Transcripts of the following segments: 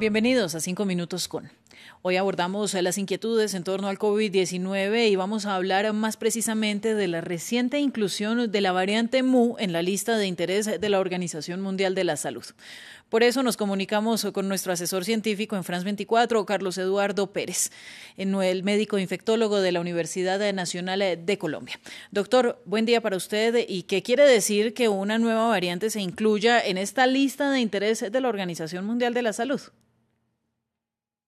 Bienvenidos a 5 Minutos con. Hoy abordamos las inquietudes en torno al COVID-19 y vamos a hablar más precisamente de la reciente inclusión de la variante MU en la lista de interés de la Organización Mundial de la Salud. Por eso nos comunicamos con nuestro asesor científico en France 24, Carlos Eduardo Pérez, el médico infectólogo de la Universidad Nacional de Colombia. Doctor, buen día para usted. ¿Y qué quiere decir que una nueva variante se incluya en esta lista de interés de la Organización Mundial de la Salud?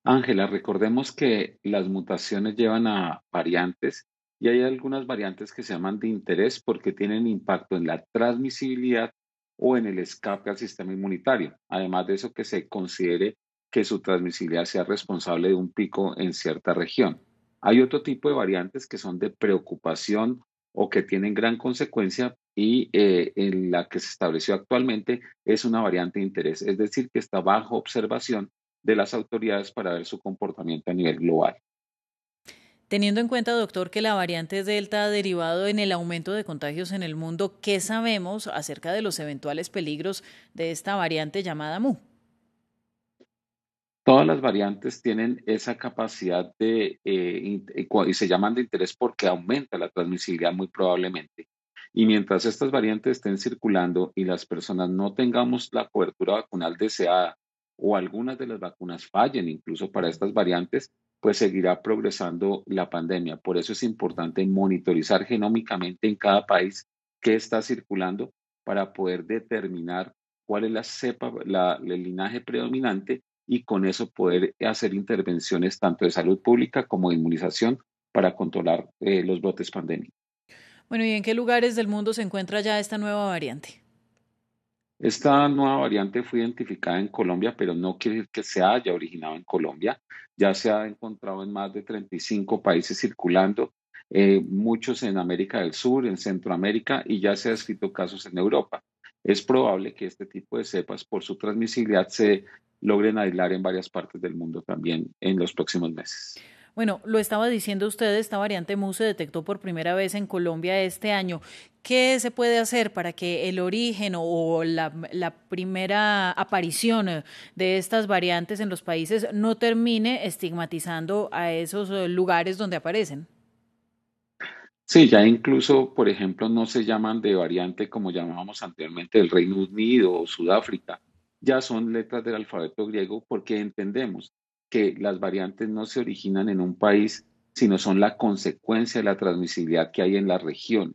Ángela, recordemos que las mutaciones llevan a variantes y hay algunas variantes que se llaman de interés porque tienen impacto en la transmisibilidad o en el escape al sistema inmunitario. Además de eso, que se considere que su transmisibilidad sea responsable de un pico en cierta región. Hay otro tipo de variantes que son de preocupación o que tienen gran consecuencia y eh, en la que se estableció actualmente es una variante de interés, es decir, que está bajo observación de las autoridades para ver su comportamiento a nivel global. Teniendo en cuenta, doctor, que la variante Delta ha derivado en el aumento de contagios en el mundo, ¿qué sabemos acerca de los eventuales peligros de esta variante llamada MU? Todas las variantes tienen esa capacidad de, eh, y se llaman de interés porque aumenta la transmisibilidad muy probablemente. Y mientras estas variantes estén circulando y las personas no tengamos la cobertura vacunal deseada o algunas de las vacunas fallen incluso para estas variantes, pues seguirá progresando la pandemia. Por eso es importante monitorizar genómicamente en cada país qué está circulando para poder determinar cuál es la cepa, la, el linaje predominante y con eso poder hacer intervenciones tanto de salud pública como de inmunización para controlar eh, los brotes pandémicos. Bueno, ¿y en qué lugares del mundo se encuentra ya esta nueva variante? Esta nueva variante fue identificada en Colombia, pero no quiere decir que se haya originado en Colombia. Ya se ha encontrado en más de 35 países circulando, eh, muchos en América del Sur, en Centroamérica y ya se han escrito casos en Europa. Es probable que este tipo de cepas, por su transmisibilidad, se logren aislar en varias partes del mundo también en los próximos meses. Bueno, lo estaba diciendo usted, esta variante MU se detectó por primera vez en Colombia este año. ¿Qué se puede hacer para que el origen o la, la, primera aparición de estas variantes en los países no termine estigmatizando a esos lugares donde aparecen? Sí, ya incluso, por ejemplo, no se llaman de variante como llamábamos anteriormente el Reino Unido o Sudáfrica. Ya son letras del alfabeto griego porque entendemos que las variantes no se originan en un país, sino son la consecuencia de la transmisibilidad que hay en la región.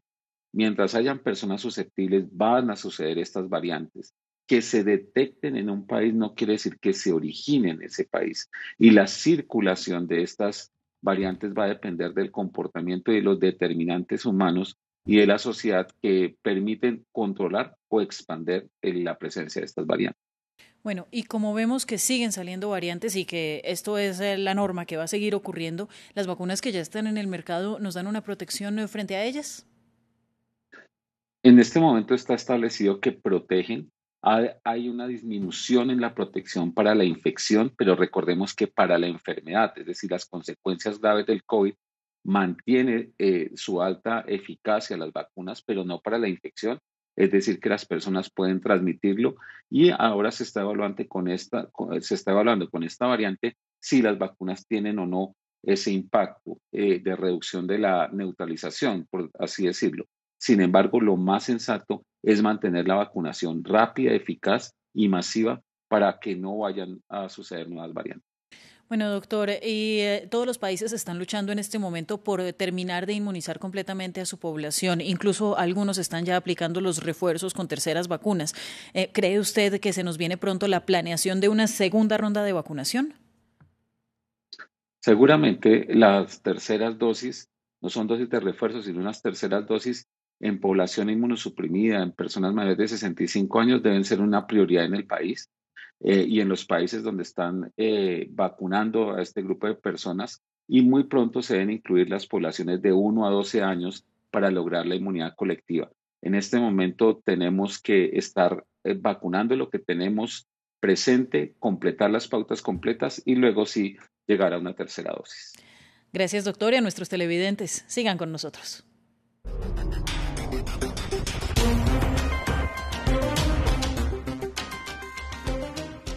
Mientras hayan personas susceptibles, van a suceder estas variantes. Que se detecten en un país no quiere decir que se originen en ese país. Y la circulación de estas variantes va a depender del comportamiento y de los determinantes humanos y de la sociedad que permiten controlar o expandir la presencia de estas variantes. Bueno, y como vemos que siguen saliendo variantes y que esto es eh, la norma que va a seguir ocurriendo, ¿las vacunas que ya están en el mercado nos dan una protección eh, frente a ellas? En este momento está establecido que protegen. Hay una disminución en la protección para la infección, pero recordemos que para la enfermedad, es decir, las consecuencias graves del COVID, mantiene eh, su alta eficacia las vacunas, pero no para la infección es decir, que las personas pueden transmitirlo y ahora se está evaluando con esta, se está con esta variante si las vacunas tienen o no ese impacto eh, de reducción de la neutralización, por así decirlo. Sin embargo, lo más sensato es mantener la vacunación rápida, eficaz y masiva para que no vayan a suceder nuevas variantes. Bueno, doctor, y eh, todos los países están luchando en este momento por terminar de inmunizar completamente a su población. Incluso algunos están ya aplicando los refuerzos con terceras vacunas. Eh, ¿Cree usted que se nos viene pronto la planeación de una segunda ronda de vacunación? Seguramente las terceras dosis no son dosis de refuerzo, sino unas terceras dosis en población inmunosuprimida, en personas mayores de 65 años, deben ser una prioridad en el país. Eh, y en los países donde están eh, vacunando a este grupo de personas y muy pronto se deben incluir las poblaciones de 1 a 12 años para lograr la inmunidad colectiva. En este momento tenemos que estar eh, vacunando lo que tenemos presente, completar las pautas completas y luego sí llegar a una tercera dosis. Gracias, doctor, y a nuestros televidentes. Sigan con nosotros.